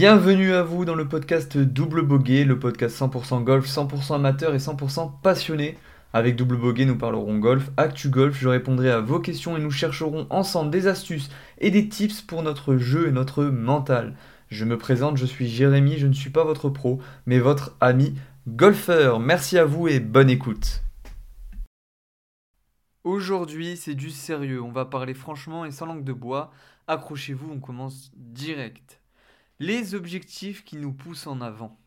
Bienvenue à vous dans le podcast Double Boguet, le podcast 100% golf, 100% amateur et 100% passionné. Avec Double Boguet, nous parlerons golf, actu golf, je répondrai à vos questions et nous chercherons ensemble des astuces et des tips pour notre jeu et notre mental. Je me présente, je suis Jérémy, je ne suis pas votre pro, mais votre ami golfeur. Merci à vous et bonne écoute. Aujourd'hui, c'est du sérieux, on va parler franchement et sans langue de bois. Accrochez-vous, on commence direct. Les objectifs qui nous poussent en avant.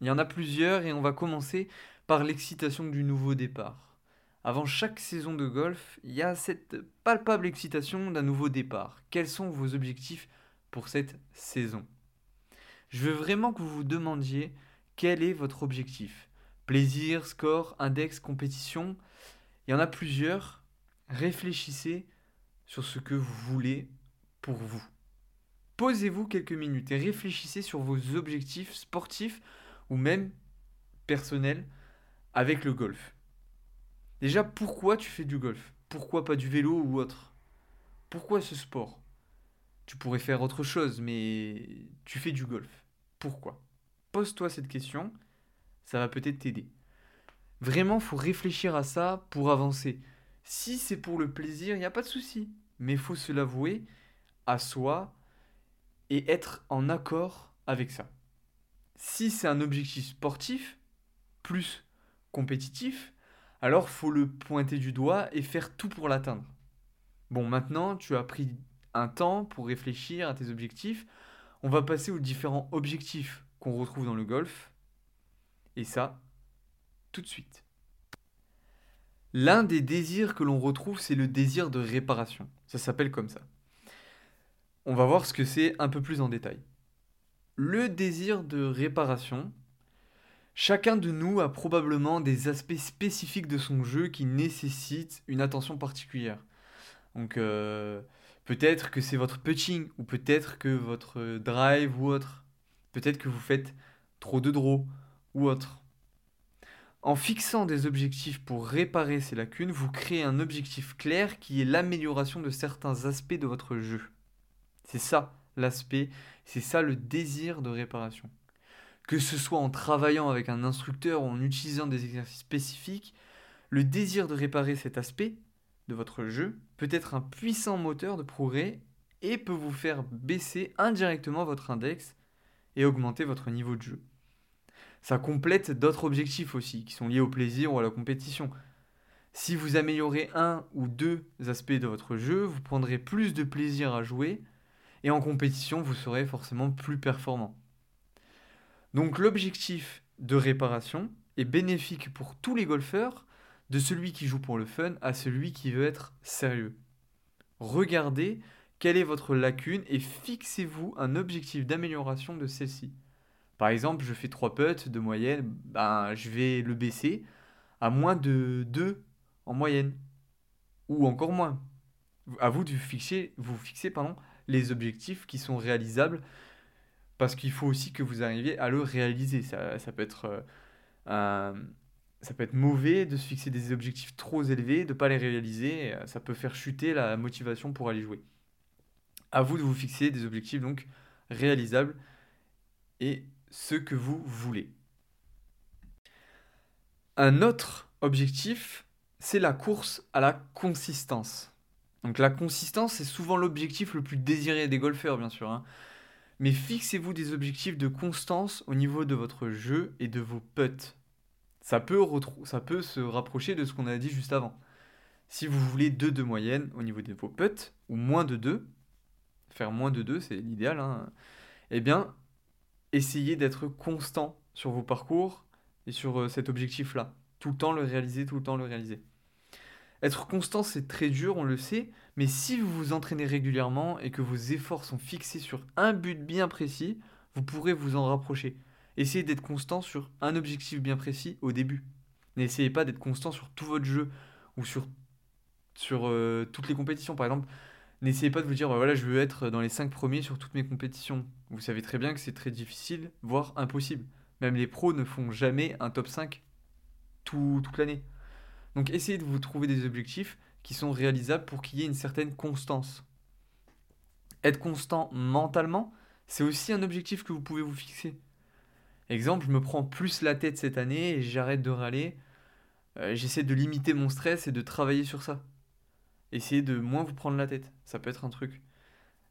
Il y en a plusieurs et on va commencer par l'excitation du nouveau départ. Avant chaque saison de golf, il y a cette palpable excitation d'un nouveau départ. Quels sont vos objectifs pour cette saison? Je veux vraiment que vous vous demandiez quel est votre objectif. Plaisir, score, index, compétition. Il y en a plusieurs. Réfléchissez sur ce que vous voulez pour vous. Posez-vous quelques minutes et réfléchissez sur vos objectifs sportifs ou même personnels avec le golf. Déjà, pourquoi tu fais du golf? Pourquoi pas du vélo ou autre? Pourquoi ce sport? Tu pourrais faire autre chose, mais tu fais du golf. Pourquoi? Pose-toi cette question, ça va peut-être t'aider. Vraiment, faut réfléchir à ça pour avancer. Si c'est pour le plaisir, il n'y a pas de souci. Mais faut se l'avouer à soi, et être en accord avec ça. Si c'est un objectif sportif, plus compétitif, alors faut le pointer du doigt et faire tout pour l'atteindre. Bon, maintenant, tu as pris un temps pour réfléchir à tes objectifs. On va passer aux différents objectifs qu'on retrouve dans le golf. Et ça, tout de suite. L'un des désirs que l'on retrouve, c'est le désir de réparation. Ça s'appelle comme ça on va voir ce que c'est un peu plus en détail. Le désir de réparation. Chacun de nous a probablement des aspects spécifiques de son jeu qui nécessitent une attention particulière. Donc euh, peut-être que c'est votre putting ou peut-être que votre drive ou autre. Peut-être que vous faites trop de draw ou autre. En fixant des objectifs pour réparer ces lacunes, vous créez un objectif clair qui est l'amélioration de certains aspects de votre jeu. C'est ça l'aspect, c'est ça le désir de réparation. Que ce soit en travaillant avec un instructeur ou en utilisant des exercices spécifiques, le désir de réparer cet aspect de votre jeu peut être un puissant moteur de progrès et peut vous faire baisser indirectement votre index et augmenter votre niveau de jeu. Ça complète d'autres objectifs aussi, qui sont liés au plaisir ou à la compétition. Si vous améliorez un ou deux aspects de votre jeu, vous prendrez plus de plaisir à jouer et en compétition, vous serez forcément plus performant. Donc l'objectif de réparation est bénéfique pour tous les golfeurs, de celui qui joue pour le fun à celui qui veut être sérieux. Regardez quelle est votre lacune et fixez-vous un objectif d'amélioration de celle-ci. Par exemple, je fais 3 putts de moyenne, ben, je vais le baisser à moins de 2 en moyenne. Ou encore moins. À vous de fixer, vous fixer pardon, les objectifs qui sont réalisables parce qu'il faut aussi que vous arriviez à le réaliser. Ça, peut être euh, ça peut être mauvais de se fixer des objectifs trop élevés, de ne pas les réaliser. Ça peut faire chuter la motivation pour aller jouer. À vous de vous fixer des objectifs donc réalisables et ce que vous voulez. Un autre objectif, c'est la course à la consistance. Donc la consistance, c'est souvent l'objectif le plus désiré des golfeurs, bien sûr. Hein. Mais fixez-vous des objectifs de constance au niveau de votre jeu et de vos putts. Ça peut, ça peut se rapprocher de ce qu'on a dit juste avant. Si vous voulez 2 de moyenne au niveau de vos putts, ou moins de 2, faire moins de 2, c'est l'idéal, hein, eh bien, essayez d'être constant sur vos parcours et sur euh, cet objectif-là. Tout le temps le réaliser, tout le temps le réaliser. Être constant, c'est très dur, on le sait, mais si vous vous entraînez régulièrement et que vos efforts sont fixés sur un but bien précis, vous pourrez vous en rapprocher. Essayez d'être constant sur un objectif bien précis au début. N'essayez pas d'être constant sur tout votre jeu ou sur, euh, toutes les compétitions. Par exemple, n'essayez pas de vous dire bah voilà, je veux être dans les 5 premiers sur toutes mes compétitions. Vous savez très bien que c'est très difficile, voire impossible. Même les pros ne font jamais un top 5 toute l'année. Donc essayez de vous trouver des objectifs qui sont réalisables pour qu'il y ait une certaine constance. Être constant mentalement, c'est aussi un objectif que vous pouvez vous fixer. Exemple, je me prends plus la tête cette année et j'arrête de râler. Euh, j'essaie de limiter mon stress et de travailler sur ça. Essayez de moins vous prendre la tête. Ça peut être un truc.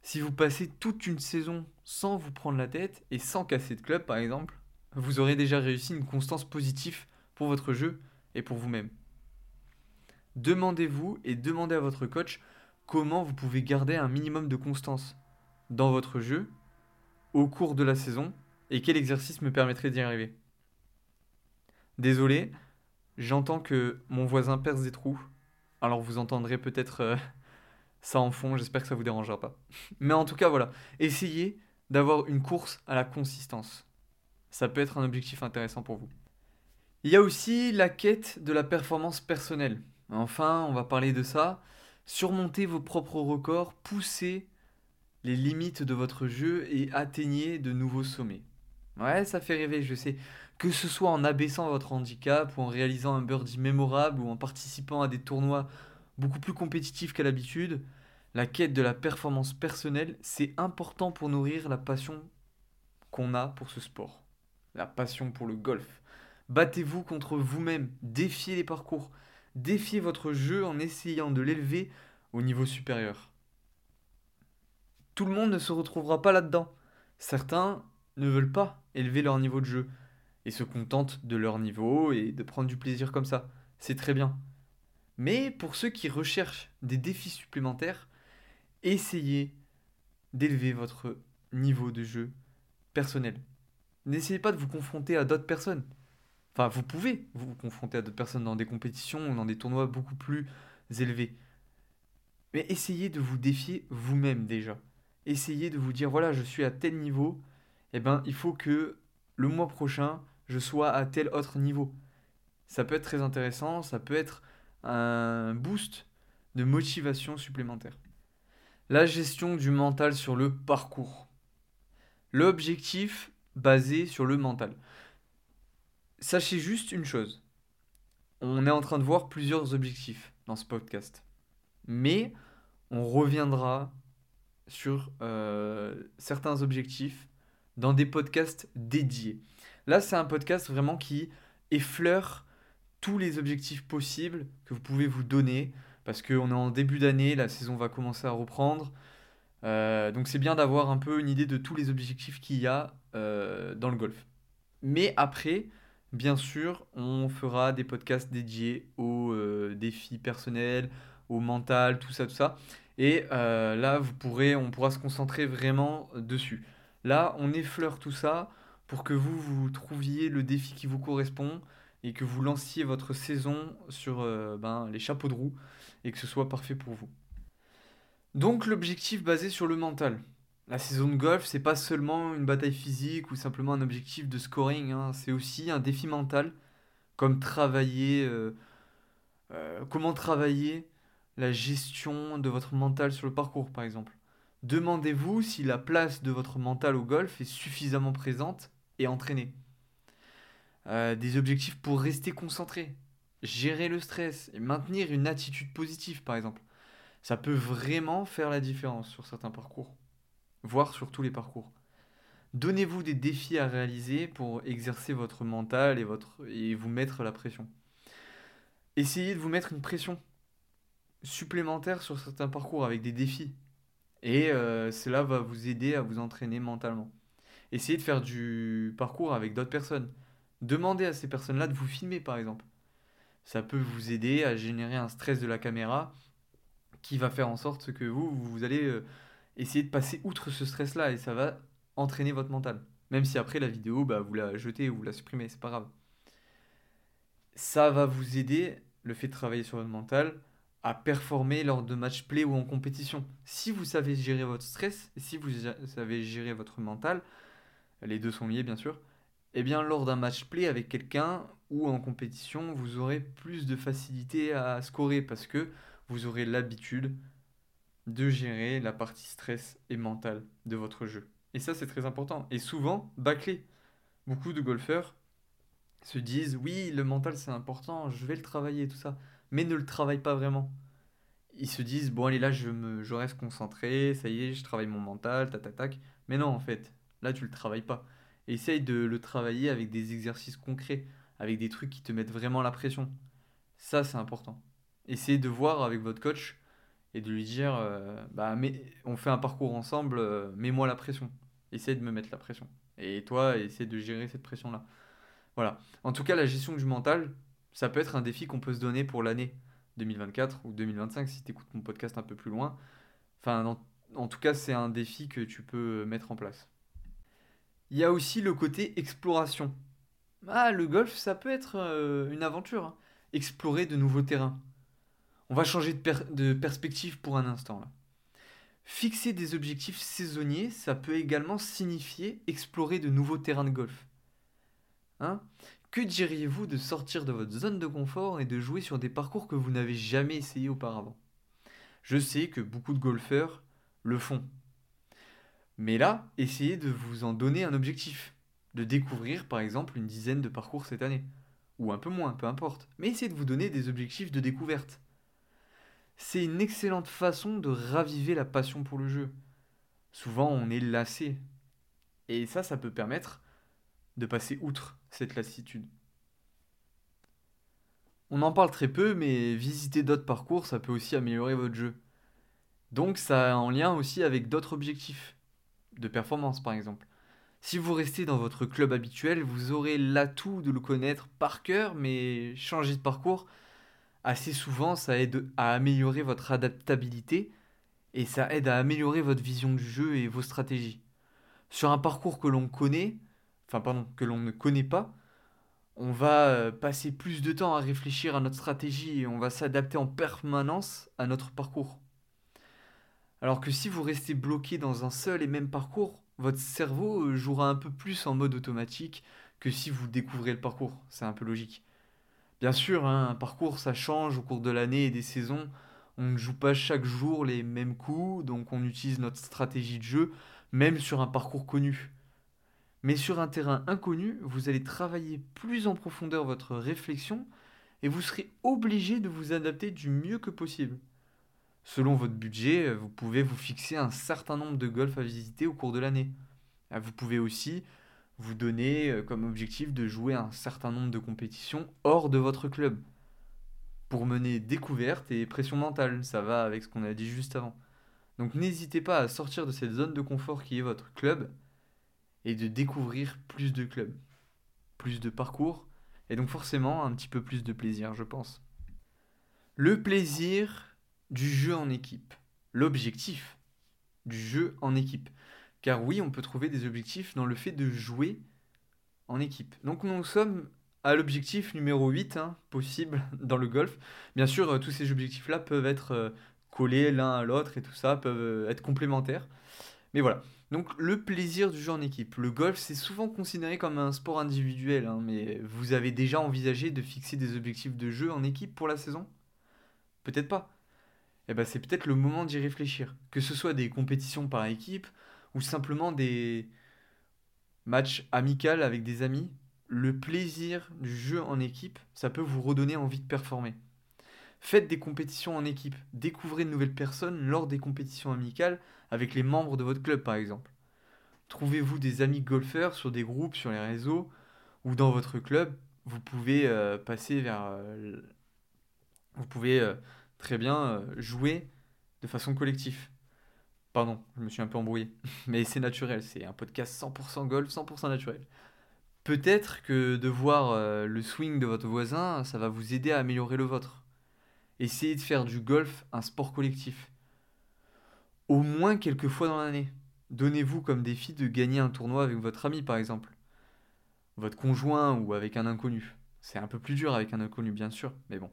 Si vous passez toute une saison sans vous prendre la tête et sans casser de club, par exemple, vous aurez déjà réussi une constance positive pour votre jeu et pour vous-même. Demandez-vous et demandez à votre coach comment vous pouvez garder un minimum de constance dans votre jeu au cours de la saison et quel exercice me permettrait d'y arriver. Désolé, j'entends que mon voisin perce des trous, alors vous entendrez peut-être euh, ça en fond, j'espère que ça vous dérangera pas. Mais en tout cas, voilà, essayez d'avoir une course à la consistance. Ça peut être un objectif intéressant pour vous. Il y a aussi la quête de la performance personnelle. Enfin, on va parler de ça. Surmontez vos propres records, poussez les limites de votre jeu et atteignez de nouveaux sommets. Ouais, ça fait rêver, je sais. Que ce soit en abaissant votre handicap ou en réalisant un birdie mémorable ou en participant à des tournois beaucoup plus compétitifs qu'à l'habitude, la quête de la performance personnelle, c'est important pour nourrir la passion qu'on a pour ce sport. La passion pour le golf. Battez-vous contre vous-même, défiez les parcours, défiez votre jeu en essayant de l'élever au niveau supérieur. Tout le monde ne se retrouvera pas là-dedans. Certains ne veulent pas élever leur niveau de jeu et se contentent de leur niveau et de prendre du plaisir comme ça. C'est très bien. Mais pour ceux qui recherchent des défis supplémentaires, essayez d'élever votre niveau de jeu personnel. N'essayez pas de vous confronter à d'autres personnes. Enfin, vous pouvez vous confronter à d'autres personnes dans des compétitions ou dans des tournois beaucoup plus élevés. Mais essayez de vous défier vous-même déjà. Essayez de vous dire voilà, je suis à tel niveau, eh ben il faut que le mois prochain, je sois à tel autre niveau. Ça peut être très intéressant, ça peut être un boost de motivation supplémentaire. La gestion du mental sur le parcours. L'objectif basé sur le mental sachez juste une chose. On est en train de voir plusieurs objectifs dans ce podcast. Mais on reviendra sur euh, certains objectifs dans des podcasts dédiés. Là, c'est un podcast vraiment qui effleure tous les objectifs possibles que vous pouvez vous donner, parce qu'on est en début d'année, la saison va commencer à reprendre. Euh, donc c'est bien d'avoir un peu une idée de tous les objectifs qu'il y a euh, dans le golf. Mais après, Bien sûr, on fera des podcasts dédiés aux euh, défis personnels, au mental, tout ça, tout ça. Et euh, là, vous pourrez, on pourra se concentrer vraiment dessus. Là, on effleure tout ça pour que vous, vous trouviez le défi qui vous correspond et que vous lanciez votre saison sur euh, ben, les chapeaux de roue et que ce soit parfait pour vous. Donc l'objectif basé sur le mental. La saison de golf, c'est pas seulement une bataille physique ou simplement un objectif de scoring, hein. c'est aussi un défi mental, comme travailler, euh, euh, comment travailler la gestion de votre mental sur le parcours, par exemple. Demandez-vous si la place de votre mental au golf est suffisamment présente et entraînée. Euh, des objectifs pour rester concentré, gérer le stress et maintenir une attitude positive, par exemple. Ça peut vraiment faire la différence sur certains parcours voire sur tous les parcours. Donnez-vous des défis à réaliser pour exercer votre mental et, vous mettre la pression. Essayez de vous mettre une pression supplémentaire sur certains parcours avec des défis. Et euh, cela va vous aider à vous entraîner mentalement. Essayez de faire du parcours avec d'autres personnes. Demandez à ces personnes-là de vous filmer par exemple. Ça peut vous aider à générer un stress de la caméra qui va faire en sorte que vous, vous allez euh, essayez de passer outre ce stress-là et ça va entraîner votre mental. Même si après la vidéo, bah, vous la jetez ou vous la supprimez, c'est pas grave. Ça va vous aider, le fait de travailler sur votre mental, à performer lors de match play ou en compétition. Si vous savez gérer votre stress, et si vous savez gérer votre mental, les deux sont liés bien sûr, eh bien lors d'un match play avec quelqu'un ou en compétition, vous aurez plus de facilité à scorer parce que vous aurez l'habitude de gérer la partie stress et mentale de votre jeu. Et ça, c'est très important. Et souvent, bâclé. Beaucoup de golfeurs se disent oui, le mental c'est important, je vais le travailler, tout ça, mais ne le travaillent pas vraiment. Ils se disent bon, allez là, je, me, je reste concentré, ça y est, je travaille mon mental, tac, tac, tac. Mais non, en fait, là, tu le travailles pas. Essaye de le travailler avec des exercices concrets, avec des trucs qui te mettent vraiment la pression. Ça, c'est important. Essayez de voir avec votre coach et de lui dire euh, bah, mais, on fait un parcours ensemble, euh, mets-moi la pression. Essaye de me mettre la pression. Et toi, essaie de gérer cette pression-là. Voilà. En tout cas, la gestion du mental, ça peut être un défi qu'on peut se donner pour l'année 2024 ou 2025 si tu écoutes mon podcast un peu plus loin. Enfin, en tout cas, c'est un défi que tu peux mettre en place. Il y a aussi le côté exploration. Ah, le golf, ça peut être euh, une aventure. Hein. Explorer de nouveaux terrains. On va changer de, perspective pour un instant. Fixer des objectifs saisonniers, ça peut également signifier explorer de nouveaux terrains de golf. Hein? Que diriez-vous de sortir de votre zone de confort et de jouer sur des parcours que vous n'avez jamais essayé auparavant? Je sais que beaucoup de golfeurs le font. Mais là, essayez de vous en donner un objectif. De découvrir par exemple une dizaine de parcours cette année. Ou un peu moins, peu importe. Mais essayez de vous donner des objectifs de découverte. C'est une excellente façon de raviver la passion pour le jeu. Souvent on est lassé. Et ça, ça peut permettre de passer outre cette lassitude. On en parle très peu, mais visiter d'autres parcours, ça peut aussi améliorer votre jeu. Donc ça a en lien aussi avec d'autres objectifs, de performance par exemple. Si vous restez dans votre club habituel, vous aurez l'atout de le connaître par cœur, mais changer de parcours, assez souvent, ça aide à améliorer votre adaptabilité et ça aide à améliorer votre vision du jeu et vos stratégies. Sur un parcours que l'on connaît, enfin pardon, que l'on ne connaît pas, on va euh, passer plus de temps à réfléchir à notre stratégie et on va s'adapter en permanence à notre parcours. Alors que si vous restez bloqué dans un seul et même parcours, votre cerveau euh, jouera un peu plus en mode automatique que si vous découvrez le parcours. C'est un peu logique. Bien sûr, hein, un parcours ça change au cours de l'année et des saisons. On ne joue pas chaque jour les mêmes coups, donc on utilise notre stratégie de jeu, même sur un parcours connu. Mais sur un terrain inconnu, vous allez travailler plus en profondeur votre réflexion et vous serez obligé de vous adapter du mieux que possible. Selon votre budget, vous pouvez vous fixer un certain nombre de golf à visiter au cours de l'année. Ah, vous pouvez aussi vous donner euh, comme objectif de jouer un certain nombre de compétitions hors de votre club. Pour mener découverte et pression mentale, ça va avec ce qu'on a dit juste avant. Donc n'hésitez pas à sortir de cette zone de confort qui est votre club et de découvrir plus de clubs, plus de parcours, et donc forcément un petit peu plus de plaisir, je pense. Le plaisir du jeu en équipe, l'objectif du jeu en équipe. Car oui, on peut trouver des objectifs dans le fait de jouer en équipe. Donc nous sommes à l'objectif numéro 8 hein, possible dans le golf. Bien sûr, euh, tous ces objectifs-là peuvent être euh, collés l'un à l'autre et tout ça, peuvent euh, être complémentaires. Mais voilà, donc le plaisir du jeu en équipe. Le golf, c'est souvent considéré comme un sport individuel, hein, mais vous avez déjà envisagé de fixer des objectifs de jeu en équipe pour la saison? Peut-être pas. Eh ben, c'est peut-être le moment d'y réfléchir. Que ce soit des compétitions par équipe ou simplement des matchs amicaux avec des amis, le plaisir du jeu en équipe, ça peut vous redonner envie de performer. Faites des compétitions en équipe, découvrez de nouvelles personnes lors des compétitions amicales avec les membres de votre club par exemple. Trouvez-vous des amis golfeurs sur des groupes sur les réseaux ou dans votre club, vous pouvez euh, passer vers... Euh, vous pouvez euh, très bien jouer de façon collective. Pardon, je me suis un peu embrouillé. Mais c'est naturel, c'est un podcast 100% golf, 100% naturel. Peut-être que de voir le swing de votre voisin, ça va vous aider à améliorer le vôtre. Essayez de faire du golf un sport collectif. Au moins quelques fois dans l'année. Donnez-vous comme défi de gagner un tournoi avec votre ami par exemple. Votre conjoint ou avec un inconnu. C'est un peu plus dur avec un inconnu bien sûr, mais bon.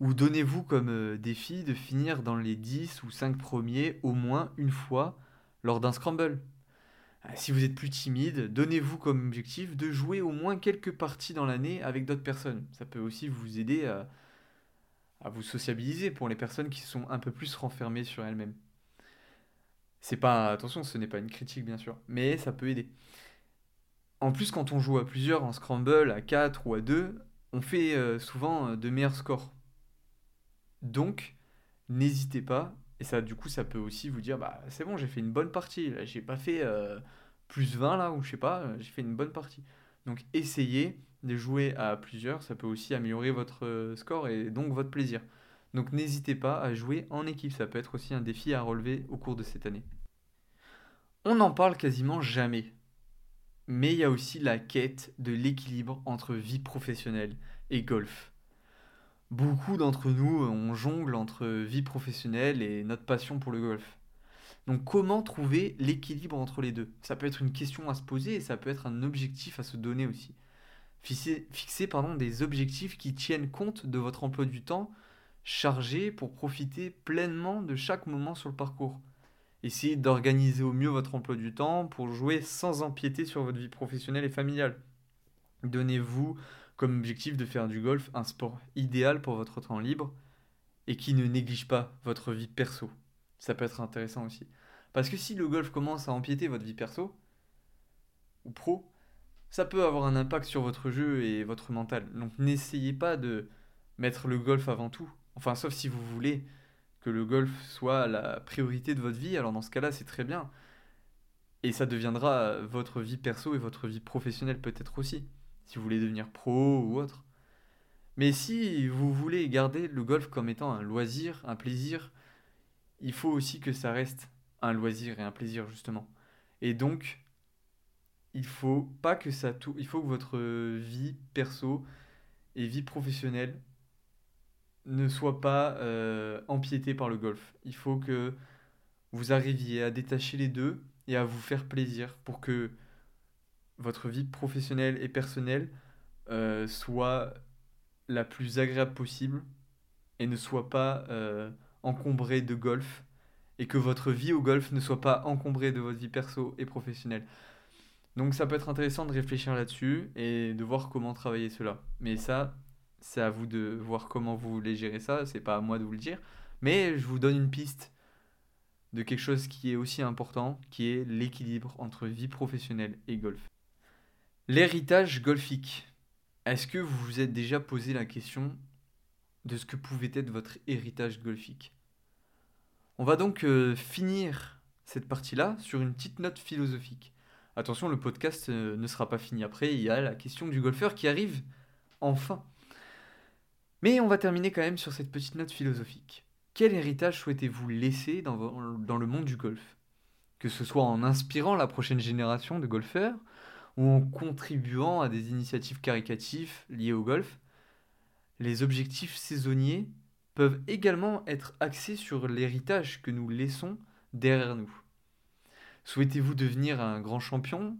Ou donnez-vous comme euh, défi de finir dans les 10 ou 5 premiers au moins une fois lors d'un scramble. Ah, si vous êtes plus timide, donnez-vous comme objectif de jouer au moins quelques parties dans l'année avec d'autres personnes. Ça peut aussi vous aider à, vous sociabiliser pour les personnes qui sont un peu plus renfermées sur elles-mêmes. C'est pas attention, ce n'est pas une critique bien sûr, mais ça peut aider. En plus, quand on joue à plusieurs en scramble, à 4 ou à 2, on fait euh, souvent euh, de meilleurs scores. Donc, n'hésitez pas, Et ça, du coup, ça peut aussi vous dire, bah c'est bon, j'ai fait une bonne partie. Là, j'ai pas fait euh, plus 20 là, ou je sais pas, euh, j'ai fait une bonne partie. Donc essayez de jouer à plusieurs, ça peut aussi améliorer votre euh, score et donc votre plaisir. Donc n'hésitez pas à jouer en équipe, ça peut être aussi un défi à relever au cours de cette année. On n'en parle quasiment jamais. Mais il y a aussi la quête de l'équilibre entre vie professionnelle et golf. Beaucoup d'entre nous, on jongle entre vie professionnelle et notre passion pour le golf. Donc comment trouver l'équilibre entre les deux? Ça peut être une question à se poser et ça peut être un objectif à se donner aussi. Fixer, pardon, des objectifs qui tiennent compte de votre emploi du temps chargé pour profiter pleinement de chaque moment sur le parcours. Essayez d'organiser au mieux votre emploi du temps pour jouer sans empiéter sur votre vie professionnelle et familiale. Donnez-vous comme objectif de faire du golf un sport idéal pour votre temps libre et qui ne néglige pas votre vie perso. Ça peut être intéressant aussi. Parce que si le golf commence à empiéter votre vie perso ou pro, ça peut avoir un impact sur votre jeu et votre mental. Donc n'essayez pas de mettre le golf avant tout. Enfin, sauf si vous voulez que le golf soit la priorité de votre vie, alors dans ce cas-là, c'est très bien. Et ça deviendra votre vie perso et votre vie professionnelle peut-être aussi, si vous voulez devenir pro ou autre. Mais si vous voulez garder le golf comme étant un loisir, un plaisir, il faut aussi que ça reste un loisir et un plaisir justement. Et donc, il faut pas que ça tout, il faut que votre vie perso et vie professionnelle ne soit pas euh, par le golf. Il faut que vous arriviez à détacher les deux et à vous faire plaisir pour que votre vie professionnelle et personnelle euh, soit la plus agréable possible et ne soit pas euh, encombrée de golf et que votre vie au golf ne soit pas encombrée de votre vie perso et professionnelle. Donc ça peut être intéressant de réfléchir là-dessus et de voir comment travailler cela. Mais ça, c'est à vous de voir comment vous voulez gérer ça, c'est pas à moi de vous le dire. Mais je vous donne une piste de quelque chose qui est aussi important, qui est l'équilibre entre vie professionnelle et golf. L'héritage golfique. Est-ce que vous vous êtes déjà posé la question de ce que pouvait être votre héritage golfique? On va donc euh, finir cette partie-là sur une petite note philosophique. Attention, le podcast euh, ne sera pas fini après, il y a la question du golfeur qui arrive enfin. Mais on va terminer quand même sur cette petite note philosophique. Quel héritage souhaitez-vous laisser dans, dans le monde du golf? Que ce soit en inspirant la prochaine génération de golfeurs ou en contribuant à des initiatives caricatives liées au golf, les objectifs saisonniers peuvent également être axés sur l'héritage que nous laissons derrière nous. Souhaitez-vous devenir un grand champion?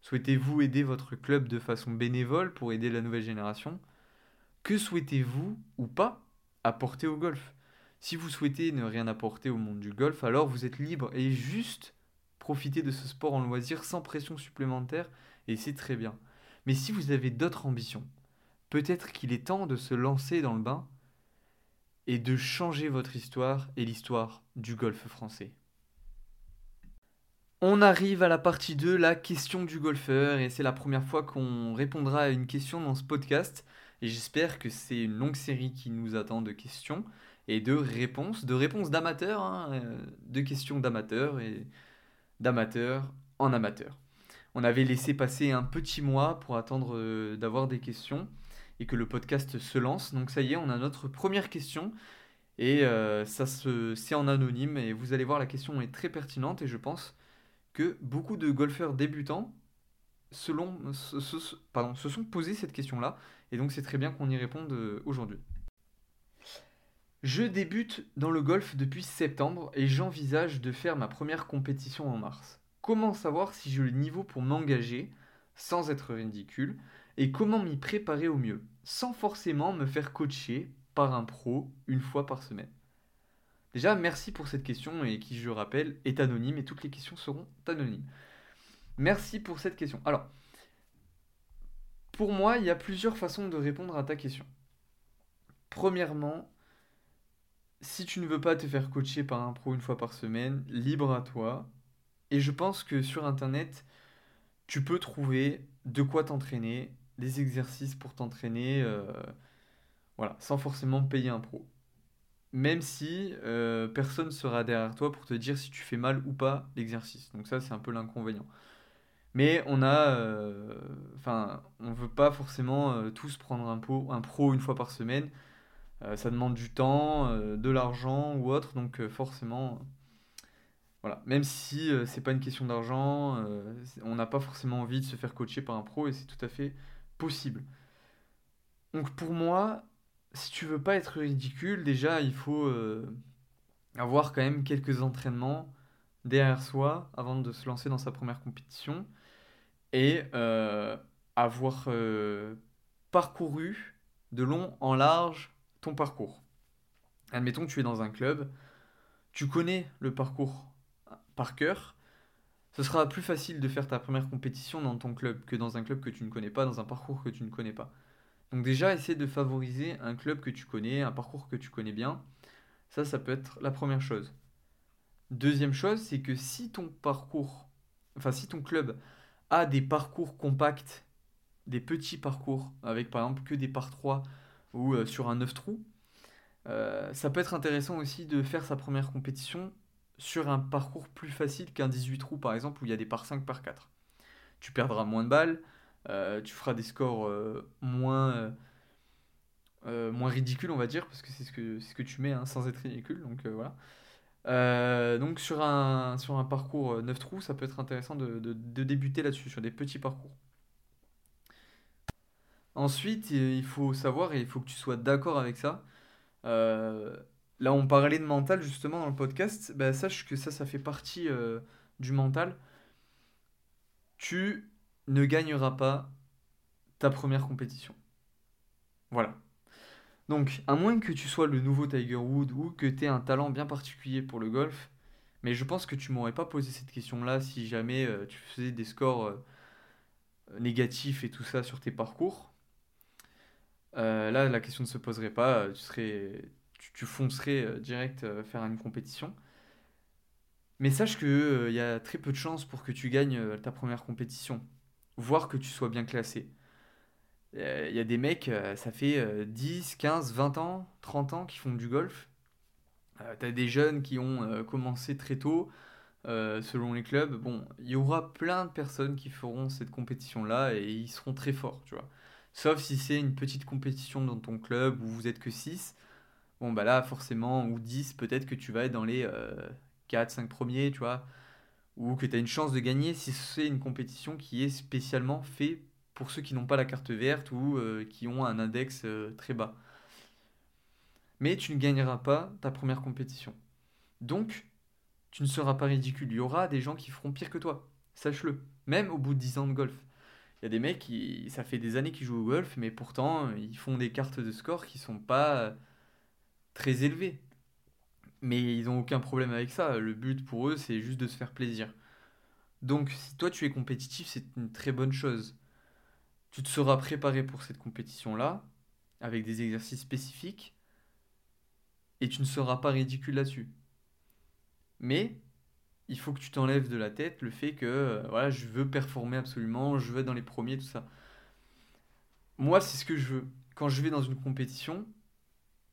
Souhaitez-vous aider votre club de façon bénévole pour aider la nouvelle génération? Que souhaitez-vous ou pas apporter au golf? Si vous souhaitez ne rien apporter au monde du golf, alors vous êtes libre et juste profitez de ce sport en loisir sans pression supplémentaire et c'est très bien. Mais si vous avez d'autres ambitions, peut-être qu'il est temps de se lancer dans le bain et de changer votre histoire et l'histoire du golf français. On arrive à la partie 2, la question du golfeur, et c'est la première fois qu'on répondra à une question dans ce podcast. Et j'espère que c'est une longue série qui nous attend de questions et de réponses, de réponses d'amateurs, hein, euh, de questions d'amateurs et d'amateurs en amateurs. On avait laissé passer un petit mois pour attendre euh, d'avoir des questions et que le podcast se lance. Donc ça y est, on a notre première question et euh, ça se, c'est en anonyme et vous allez voir la question est très pertinente et je pense que beaucoup de golfeurs débutants selon, se sont posé cette question-là et donc c'est très bien qu'on y réponde euh, aujourd'hui. Je débute dans le golf depuis septembre et j'envisage de faire ma première compétition en mars. Comment savoir si j'ai le niveau pour m'engager sans être ridicule et comment m'y préparer au mieux sans forcément me faire coacher par un pro une fois par semaine? Déjà, merci pour cette question et qui, je rappelle, est anonyme et toutes les questions seront anonymes. Merci pour cette question. Alors, pour moi, il y a plusieurs façons de répondre à ta question. Premièrement, si tu ne veux pas te faire coacher par un pro une fois par semaine, libre à toi. Et je pense que sur Internet, tu peux trouver de quoi t'entraîner, des exercices pour t'entraîner, euh, voilà, sans forcément payer un pro. même si euh, personne sera derrière toi pour te dire si tu fais mal ou pas l'exercice. Donc ça, c'est un peu l'inconvénient. Mais on a, euh, enfin, on veut pas forcément tous prendre un pro une fois par semaine. Ça demande du temps, de l'argent ou autre, donc forcément, voilà. Même si c'est pas une question d'argent, on n'a pas forcément envie de se faire coacher par un pro et c'est tout à fait possible. Donc pour moi, si tu veux pas être ridicule, déjà il faut euh, avoir quand même quelques entraînements derrière soi avant de se lancer dans sa première compétition et euh, avoir euh, parcouru de long en large parcours. Admettons que tu es dans un club, tu connais le parcours par cœur, ce sera plus facile de faire ta première compétition dans ton club que dans un club que tu ne connais pas, dans un parcours que tu ne connais pas. Donc déjà, essaie de favoriser un club que tu connais, un parcours que tu connais bien. Ça, ça peut être la première chose. Deuxième chose, c'est que si ton parcours, enfin si ton club a des parcours compacts, des petits parcours, avec par exemple que des par 3 ou euh, sur un 9 trous, euh, ça peut être intéressant aussi de faire sa première compétition sur un parcours plus facile qu'un 18 trous par exemple où il y a des par 5 par 4. Tu perdras moins de balles, euh, tu feras des scores moins, ridicules, on va dire, parce que c'est ce que, ce que tu mets hein, sans être ridicule. Donc voilà. donc sur un, sur un parcours 9 trous, ça peut être intéressant de, débuter là-dessus, sur des petits parcours. Ensuite, il faut savoir et il faut que tu sois d'accord avec ça. là, on parlait de mental justement dans le podcast. Bah, sache que ça, ça fait partie du mental. Tu ne gagneras pas ta première compétition. Voilà. Donc, à moins que tu sois le nouveau Tiger Wood ou que tu aies un talent bien particulier pour le golf, mais je pense que tu m'aurais pas posé cette question-là si jamais euh, tu faisais des scores euh, négatifs et tout ça sur tes parcours. Euh, là, la question ne se poserait pas, tu, serais, tu, foncerais direct faire une compétition. Mais sache qu'il y a très peu de chances pour que tu gagnes ta première compétition voir que tu sois bien classé. Il euh, y a des mecs, euh, ça fait 10, 15, 20 ans, 30 ans qui font du golf. Euh, tu as des jeunes qui ont commencé très tôt, selon les clubs. Bon, il y aura plein de personnes qui feront cette compétition-là et ils seront très forts, tu vois. Sauf si c'est une petite compétition dans ton club où vous êtes que 6. Bon, bah là, forcément, ou 10, peut-être que tu vas être dans les 4, 5 premiers, tu vois ou que tu as une chance de gagner si c'est une compétition qui est spécialement faite pour ceux qui n'ont pas la carte verte ou euh, qui ont un index euh, très bas. Mais tu ne gagneras pas ta première compétition. Donc, tu ne seras pas ridicule. Il y aura des gens qui feront pire que toi. Sache-le. Même au bout de 10 ans de golf. Y a des mecs qui, ça fait des années qu'ils jouent au golf, mais pourtant, ils font des cartes de score qui sont pas très élevées. Mais ils n'ont aucun problème avec ça. Le but pour eux, c'est juste de se faire plaisir. Donc, si toi tu es compétitif, c'est une très bonne chose. Tu te seras préparé pour cette compétition-là, avec des exercices spécifiques, et tu ne seras pas ridicule là-dessus. Mais il faut que tu t'enlèves de la tête le fait que euh, voilà, je veux performer absolument, je veux être dans les premiers, tout ça. Moi, c'est ce que je veux. Quand je vais dans une compétition,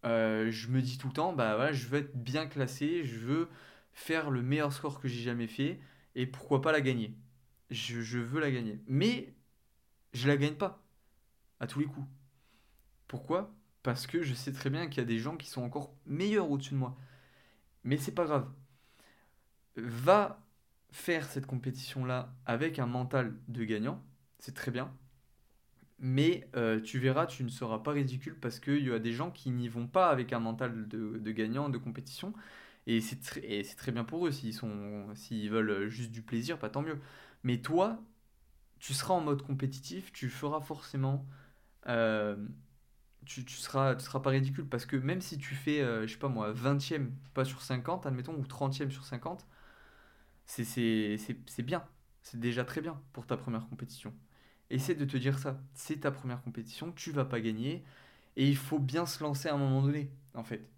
euh, je me dis tout le temps, bah voilà, je veux être bien classé, je veux faire le meilleur score que j'ai jamais fait, et pourquoi pas la gagner. Je, je veux la gagner. Mais je la gagne pas, à tous les coups. Pourquoi? Parce que je sais très bien qu'il y a des gens qui sont encore meilleurs au-dessus de moi. Mais c'est pas grave. Va faire cette compétition-là avec un mental de gagnant, c'est très bien. Mais euh, tu verras, tu ne seras pas ridicule parce qu'il y a des gens qui n'y vont pas avec un mental de, de gagnant, de compétition, et c'est très bien pour eux. S'ils sont s'ils veulent juste du plaisir, pas tant mieux. Mais toi, tu seras en mode compétitif, tu feras forcément, euh, tu, tu, seras, tu seras pas ridicule parce que même si tu fais, euh, je sais pas moi, 20e, pas sur 50, admettons, ou 30e sur 50, c'est bien, c'est déjà très bien pour ta première compétition. Essaie de te dire ça. C'est ta première compétition, tu vas pas gagner. Et il faut bien se lancer à un moment donné, en fait.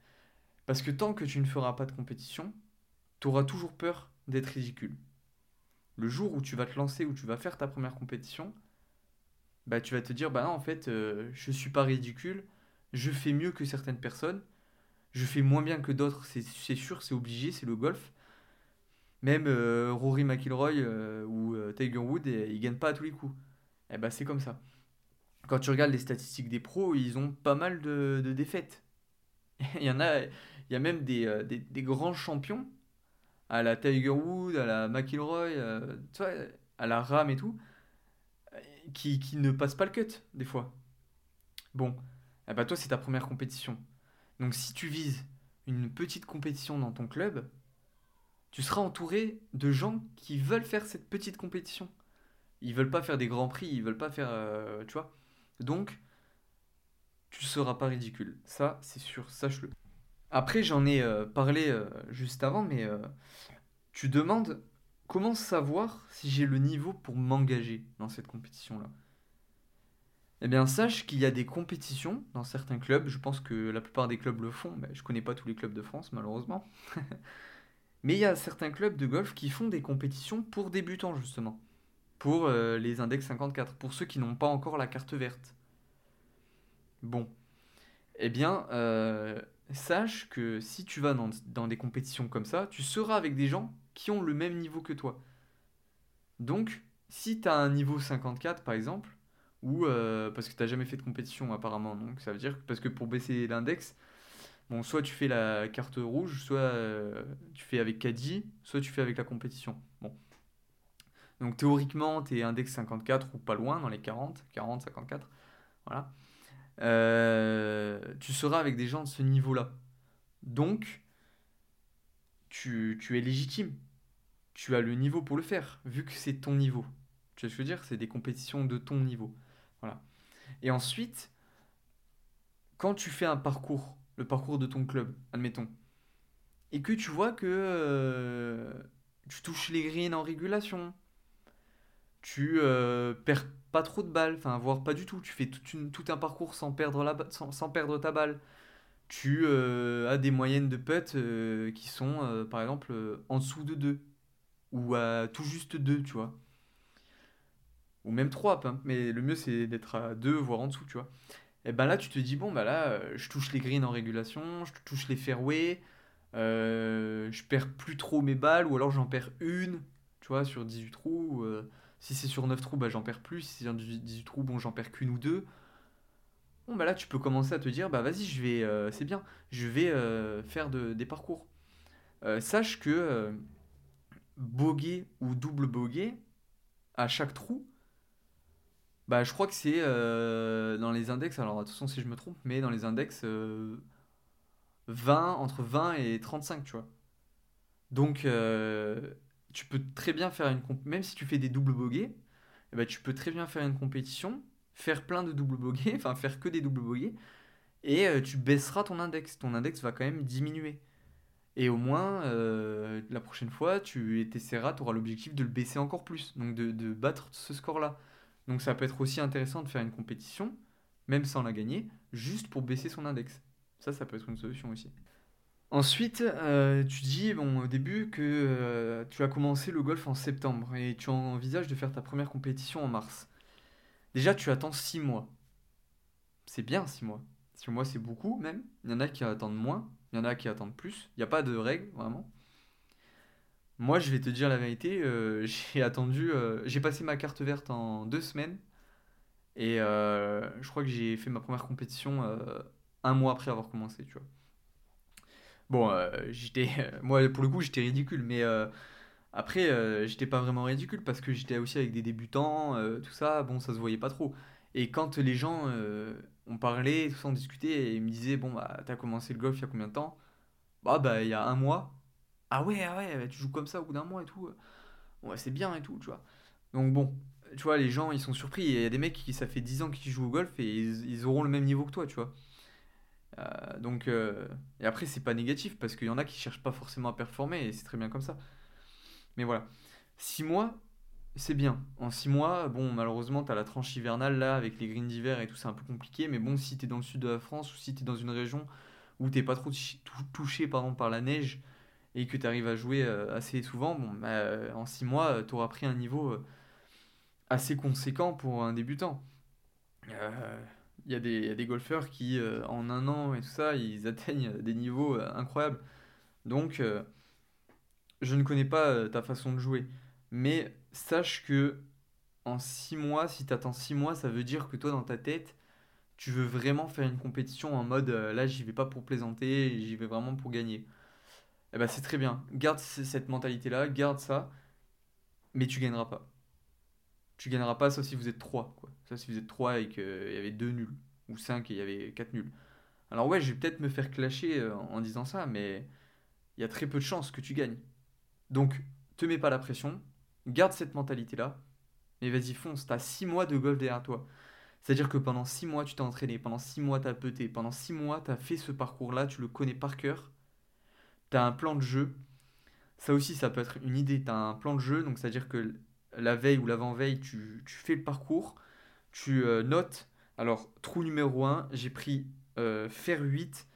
Parce que tant que tu ne feras pas de compétition, tu auras toujours peur d'être ridicule. Le jour où tu vas te lancer, où tu vas faire ta première compétition, bah tu vas te dire, bah non, en fait, je euh, je suis pas ridicule, je fais mieux que certaines personnes, je fais moins bien que d'autres, c'est sûr, c'est obligé, c'est le golf. Même euh, Rory McIlroy euh, ou euh, Tiger Woods, ils gagnent pas à tous les coups. Et eh ben c'est comme ça. Quand tu regardes les statistiques des pros, ils ont pas mal de, défaites. il y en a, il y a même des, des, grands champions à la Tiger Woods, à la McIlroy, à la Ram et tout, qui, qui ne passent pas le cut des fois. Bon, eh ben toi c'est ta première compétition. Donc si tu vises une petite compétition dans ton club, tu seras entouré de gens qui veulent faire cette petite compétition. Ils veulent pas faire des grands prix, ils veulent pas faire, euh, tu vois. Donc, tu seras pas ridicule. Ça, c'est sûr, sache-le. Après, j'en ai euh, parlé euh, juste avant, mais tu demandes comment savoir si j'ai le niveau pour m'engager dans cette compétition-là. Eh bien, sache qu'il y a des compétitions dans certains clubs. Je pense que la plupart des clubs le font. Mais je connais pas tous les clubs de France, malheureusement. mais il y a certains clubs de golf qui font des compétitions pour débutants, justement. Pour euh, les index 54. Pour ceux qui n'ont pas encore la carte verte. Bon. Eh bien, euh, sache que si tu vas dans, des compétitions comme ça, tu seras avec des gens qui ont le même niveau que toi. Donc, si tu as un niveau 54, par exemple, ou euh, parce que tu n'as jamais fait de compétition apparemment. Donc ça veut dire parce que pour baisser l'index, bon, soit tu fais la carte rouge, soit euh, tu fais avec Caddy, soit tu fais avec la compétition. Bon. Donc théoriquement, tu es index 54 ou pas loin dans les 40, 40, 54. Voilà. Euh, tu seras avec des gens de ce niveau-là. Donc, tu, tu es légitime. Tu as le niveau pour le faire, vu que c'est ton niveau. Tu vois ce que je veux dire? C'est des compétitions de ton niveau. Et ensuite, quand tu fais un parcours, le parcours de ton club, admettons, et que tu vois que euh, tu touches les greens en régulation, tu euh, perds pas trop de balles, enfin voire pas du tout, tu fais tout un parcours sans perdre, ta balle, tu euh, as des moyennes de putts qui sont par exemple en dessous de 2 ou à tout juste 2, tu vois. Ou même 3, hein. mais le mieux c'est d'être à 2, voire en dessous, tu vois. Et ben là, tu te dis, bon, bah là, euh, je touche les greens en régulation, je touche les fairways, euh, je perds plus trop mes balles, ou alors j'en perds une, tu vois, sur 18 trous. Euh, si c'est sur 9 trous, bah j'en perds plus. Si c'est sur 18 trous, bon, j'en perds qu'une ou deux. Bon, bah là, tu peux commencer à te dire, bah vas-y, je vais, c'est bien, je vais faire de, des parcours. sache que bogey ou double bogey, à chaque trou, bah, je crois que c'est euh, dans les index, alors attention si je me trompe, mais dans les index 20, euh, entre 20 et 35, tu vois. Donc, euh, tu peux très bien faire une même si tu fais des doubles bogeys, eh ben, tu peux très bien faire une compétition, faire plein de doubles bogeys, enfin faire que des doubles bogeys, et tu baisseras ton index. Ton index va quand même diminuer. Et au moins, la prochaine fois, tu essaieras, tu auras l'objectif de le baisser encore plus, donc de, de battre ce score-là. Donc ça peut être aussi intéressant de faire une compétition, même sans la gagner, juste pour baisser son index. Ça, ça peut être une solution aussi. Ensuite, euh, tu dis bon, au début que euh, tu as commencé le golf en septembre et tu envisages de faire ta première compétition en mars. Déjà, tu attends 6 mois. C'est bien 6 mois. 6 mois, c'est beaucoup même. Il y en a qui attendent moins, il y en a qui attendent plus. Il n'y a pas de règle, vraiment. Moi, je vais te dire la vérité, euh, j'ai attendu, euh, j'ai passé ma carte verte en deux semaines et euh, je crois que j'ai fait ma première compétition un mois après avoir commencé, tu vois. Bon, j'étais, moi pour le coup, j'étais ridicule, mais après, j'étais pas vraiment ridicule parce que j'étais aussi avec des débutants, tout ça, bon, ça se voyait pas trop. Et quand les gens ont parlé, tout ça, on discutait et ils me disaient, bon, bah, t'as commencé le golf il y a combien de temps? Bah, bah, il y a un mois. Ah ouais, ah ouais, tu joues comme ça au bout d'un mois et tout. Ouais, c'est bien et tout, tu vois. Donc bon, tu vois, les gens, ils sont surpris. Il y a des mecs qui, ça fait 10 ans qu'ils jouent au golf et ils, auront le même niveau que toi, tu vois. Euh, donc, euh, et après, c'est pas négatif parce qu'il y en a qui cherchent pas forcément à performer et c'est très bien comme ça. Mais voilà. 6 mois, c'est bien. En 6 mois, bon, malheureusement, t'as la tranche hivernale là avec les greens d'hiver et tout, c'est un peu compliqué. Mais bon, si t'es dans le sud de la France ou si t'es dans une région où t'es pas trop touché par la neige et que tu arrives à jouer euh, assez souvent, bon, bah, euh, en 6 mois, euh, tu auras pris un niveau assez conséquent pour un débutant. Il y, a des, golfeurs qui, en un an et tout ça, ils atteignent des niveaux incroyables. Donc, je ne connais pas ta façon de jouer. Mais sache que en 6 mois, si tu attends 6 mois, ça veut dire que toi, dans ta tête, tu veux vraiment faire une compétition en mode là, j'y vais pas pour plaisanter, j'y vais vraiment pour gagner. Eh ben, c'est très bien. Garde cette mentalité-là, garde ça, mais tu gagneras pas. Tu gagneras pas sauf si vous êtes 3 quoi. Sauf si vous êtes 3 et qu'il y avait 2 nuls, ou 5 et il y avait 4 nuls. Alors ouais, je vais peut-être me faire clasher euh, en disant ça, mais il y a très peu de chances que tu gagnes. Donc, te mets pas la pression, garde cette mentalité-là, et vas-y, fonce. T'as 6 mois de golf derrière toi. C'est-à-dire que pendant 6 mois, tu t'es entraîné, pendant 6 mois, t'as peuté, pendant 6 mois, t'as fait ce parcours-là, tu le connais par cœur, t'as un plan de jeu. Ça aussi, ça peut être une idée. T'as un plan de jeu, donc c'est-à-dire que la veille ou l'avant-veille, tu, tu fais le parcours, tu euh, notes. Alors, trou numéro un, j'ai pris euh, fer 8.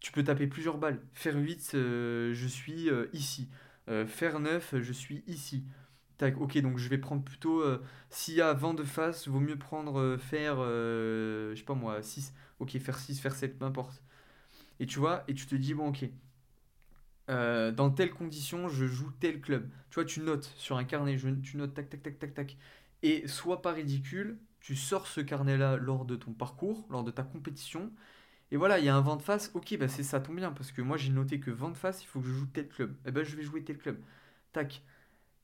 Tu peux taper plusieurs balles. Fer 8, euh, je suis euh, ici. Fer 9, je suis ici. Tac, ok, donc je vais prendre plutôt. s'il y a vent de face, vaut mieux prendre fer, je sais pas moi, 6. Ok, fer 6, fer 7, peu importe. Et tu vois, et tu te dis, bon, ok, euh, dans telles conditions, je joue tel club. Tu vois, tu notes sur un carnet, tu notes tac, tac, tac, tac, tac. Et sois pas ridicule, tu sors ce carnet-là lors de ton parcours, lors de ta compétition. Et voilà, il y a un vent de face, ok, bah c'est ça tombe bien, parce que moi j'ai noté que vent de face, il faut que je joue tel club. Et ben je vais jouer tel club. Tac.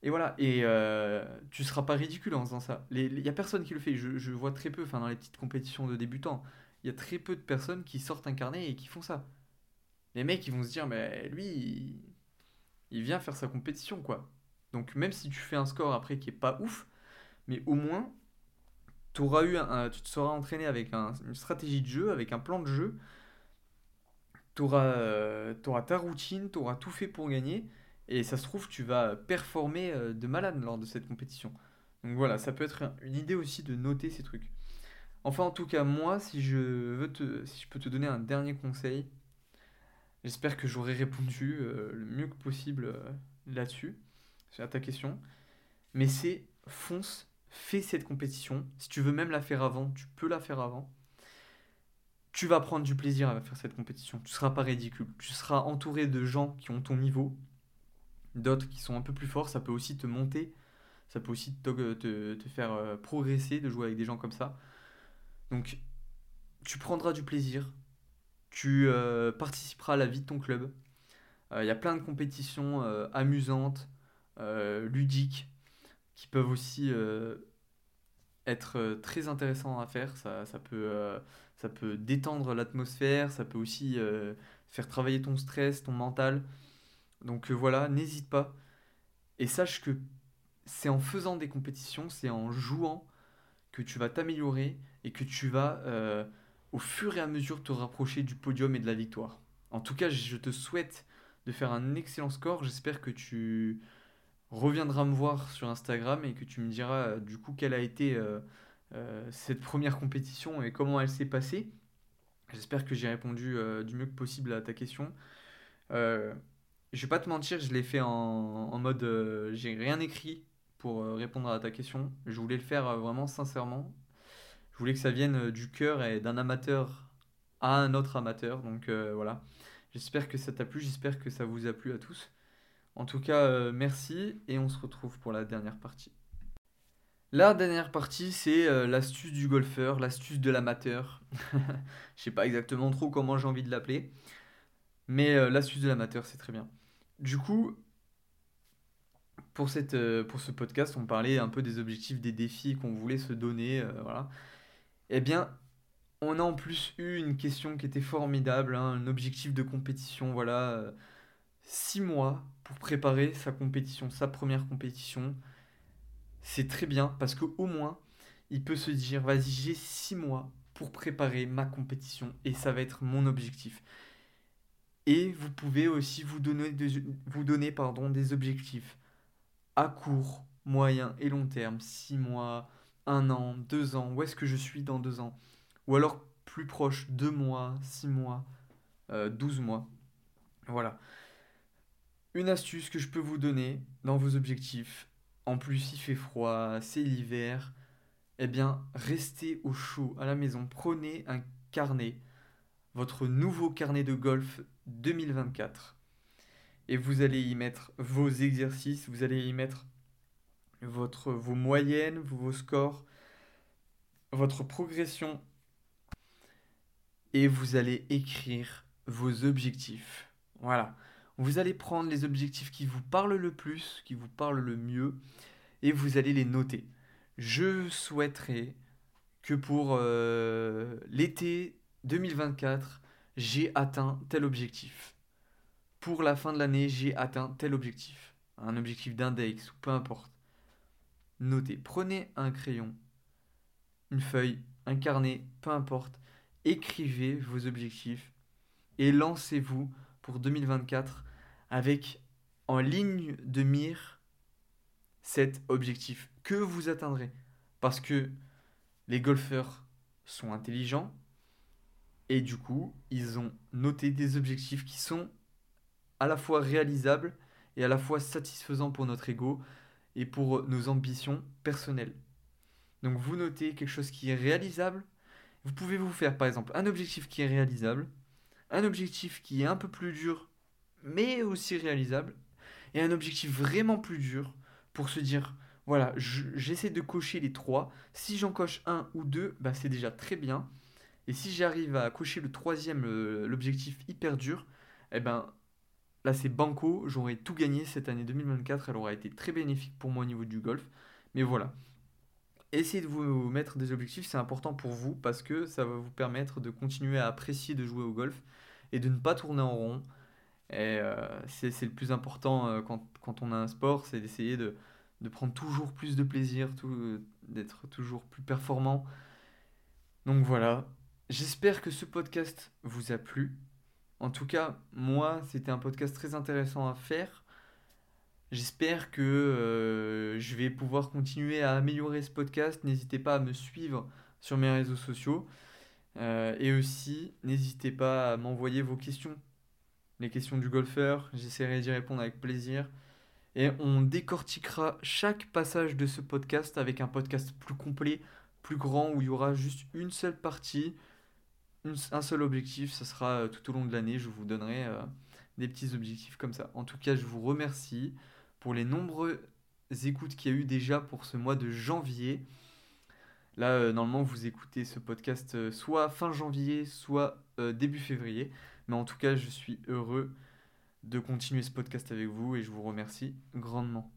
Et voilà, et euh, tu seras pas ridicule en faisant ça. Il y a personne qui le fait, je, je vois très peu, enfin dans les petites compétitions de débutants, il y a très peu de personnes qui sortent un carnet et qui font ça. Les mecs, ils vont se dire, mais lui, il, vient faire sa compétition, quoi. Donc même si tu fais un score après qui est pas ouf, mais au moins, t'auras eu tu te seras entraîné avec un- une stratégie de jeu, avec un plan de jeu, t'auras euh, t'auras ta routine, t'auras tout fait pour gagner, et ça se trouve, tu vas performer euh, de malade lors de cette compétition. Donc voilà, ça peut être un- une idée aussi de noter ces trucs. Enfin, en tout cas, moi, si je veux si je peux te donner un dernier conseil, j'espère que j'aurai répondu euh, le mieux que possible euh, là-dessus, à ta question. Mais c'est fonce, fais cette compétition. Si tu veux même la faire avant, tu peux la faire avant. Tu vas prendre du plaisir à faire cette compétition. Tu seras pas ridicule. Tu seras entouré de gens qui ont ton niveau, d'autres qui sont un peu plus forts. Ça peut aussi te monter. Ça peut aussi te, te faire euh, progresser de jouer avec des gens comme ça. Donc, tu prendras du plaisir. Tu euh, participeras à la vie de ton club. Euh, Il y a plein de compétitions euh, amusantes, ludiques, qui peuvent aussi être très intéressantes à faire. Ça, peut, ça peut détendre l'atmosphère, ça peut aussi faire travailler ton stress, ton mental. Donc voilà, n'hésite pas. Et sache que c'est en faisant des compétitions, c'est en jouant que tu vas t'améliorer et que tu vas au fur et à mesure te rapprocher du podium et de la victoire. En tout cas, je te souhaite de faire un excellent score. J'espère que tu reviendras me voir sur Instagram et que tu me diras euh, du coup quelle a été euh, euh, cette première compétition et comment elle s'est passée. J'espère que j'ai répondu du mieux que possible à ta question. Je vais pas te mentir, je l'ai fait en, en mode j'ai rien écrit pour répondre à ta question. Je voulais le faire vraiment sincèrement. Je voulais que ça vienne euh, du cœur et d'un amateur à un autre amateur. Donc euh, voilà. J'espère que ça t'a plu, j'espère que ça vous a plu à tous. En tout cas, euh, merci et on se retrouve pour la dernière partie. La dernière partie, c'est l'astuce du golfeur, l'astuce de l'amateur. Je sais pas exactement trop comment j'ai envie de l'appeler, mais l'astuce de l'amateur, c'est très bien. Du coup, pour cette, pour ce podcast, on parlait un peu des objectifs, des défis qu'on voulait se donner, voilà. Eh bien, on a en plus eu une question qui était formidable, hein, un objectif de compétition, voilà. euh, six mois pour préparer sa compétition, sa première compétition. C'est très bien parce qu'au moins, il peut se dire, vas-y, j'ai six mois pour préparer ma compétition et ça va être mon objectif. Et vous pouvez aussi vous donner des, pardon, des objectifs à court, moyen et long terme, six mois, un an, deux ans, où est-ce que je suis dans deux ans? Ou alors plus proche, deux mois, six mois, euh, 12 mois. Voilà. Une astuce que je peux vous donner dans vos objectifs. En plus, il fait froid, c'est l'hiver. eh bien, restez au chaud à la maison. Prenez un carnet, votre nouveau carnet de golf 2024. Et vous allez y mettre vos exercices, vous allez y mettre votre, vos moyennes, vos scores, votre progression. Et vous allez écrire vos objectifs. Voilà. Vous allez prendre les objectifs qui vous parlent le plus, qui vous parlent le mieux, et vous allez les noter. Je souhaiterais que pour euh, l'été 2024, j'ai atteint tel objectif. Pour la fin de l'année, j'ai atteint tel objectif. Un objectif d'index ou peu importe. Notez. Prenez un crayon, une feuille, un carnet, peu importe. Écrivez vos objectifs et lancez-vous pour 2024 avec en ligne de mire cet objectif que vous atteindrez. Parce que les golfeurs sont intelligents et du coup, ils ont noté des objectifs qui sont à la fois réalisables et à la fois satisfaisants pour notre ego et pour nos ambitions personnelles. Donc vous notez quelque chose qui est réalisable. Vous pouvez vous faire par exemple un objectif qui est réalisable, un objectif qui est un peu plus dur mais aussi réalisable, et un objectif vraiment plus dur pour se dire, voilà, j'essaie de cocher les trois, si j'en coche un ou deux, bah, c'est déjà très bien, et si j'arrive à cocher le troisième, l'objectif hyper dur, eh ben là c'est banco, j'aurais tout gagné cette année 2024, elle aura été très bénéfique pour moi au niveau du golf, mais voilà. Essayez de vous mettre des objectifs, c'est important pour vous parce que ça va vous permettre de continuer à apprécier de jouer au golf et de ne pas tourner en rond, et euh, c'est le plus important euh, quand, quand, on a un sport, c'est d'essayer de, de, prendre toujours plus de plaisir, d'être toujours plus performant. Donc voilà, j'espère que ce podcast vous a plu. En tout cas, moi, c'était un podcast très intéressant à faire. J'espère que euh, je vais pouvoir continuer à améliorer ce podcast. N'hésitez pas à me suivre sur mes réseaux sociaux. et aussi, n'hésitez pas à m'envoyer vos questions les questions du golfeur. J'essaierai d'y répondre avec plaisir. Et on décortiquera chaque passage de ce podcast avec un podcast plus complet, plus grand, où il y aura juste une seule partie, un seul objectif. Ça sera euh, tout au long de l'année. Je vous donnerai euh, des petits objectifs comme ça. En tout cas, je vous remercie pour les nombreuses écoutes qu'il y a eu déjà pour ce mois de janvier. Là, euh, normalement, vous écoutez ce podcast soit fin janvier, soit début février. Mais en tout cas, je suis heureux de continuer ce podcast avec vous et je vous remercie grandement.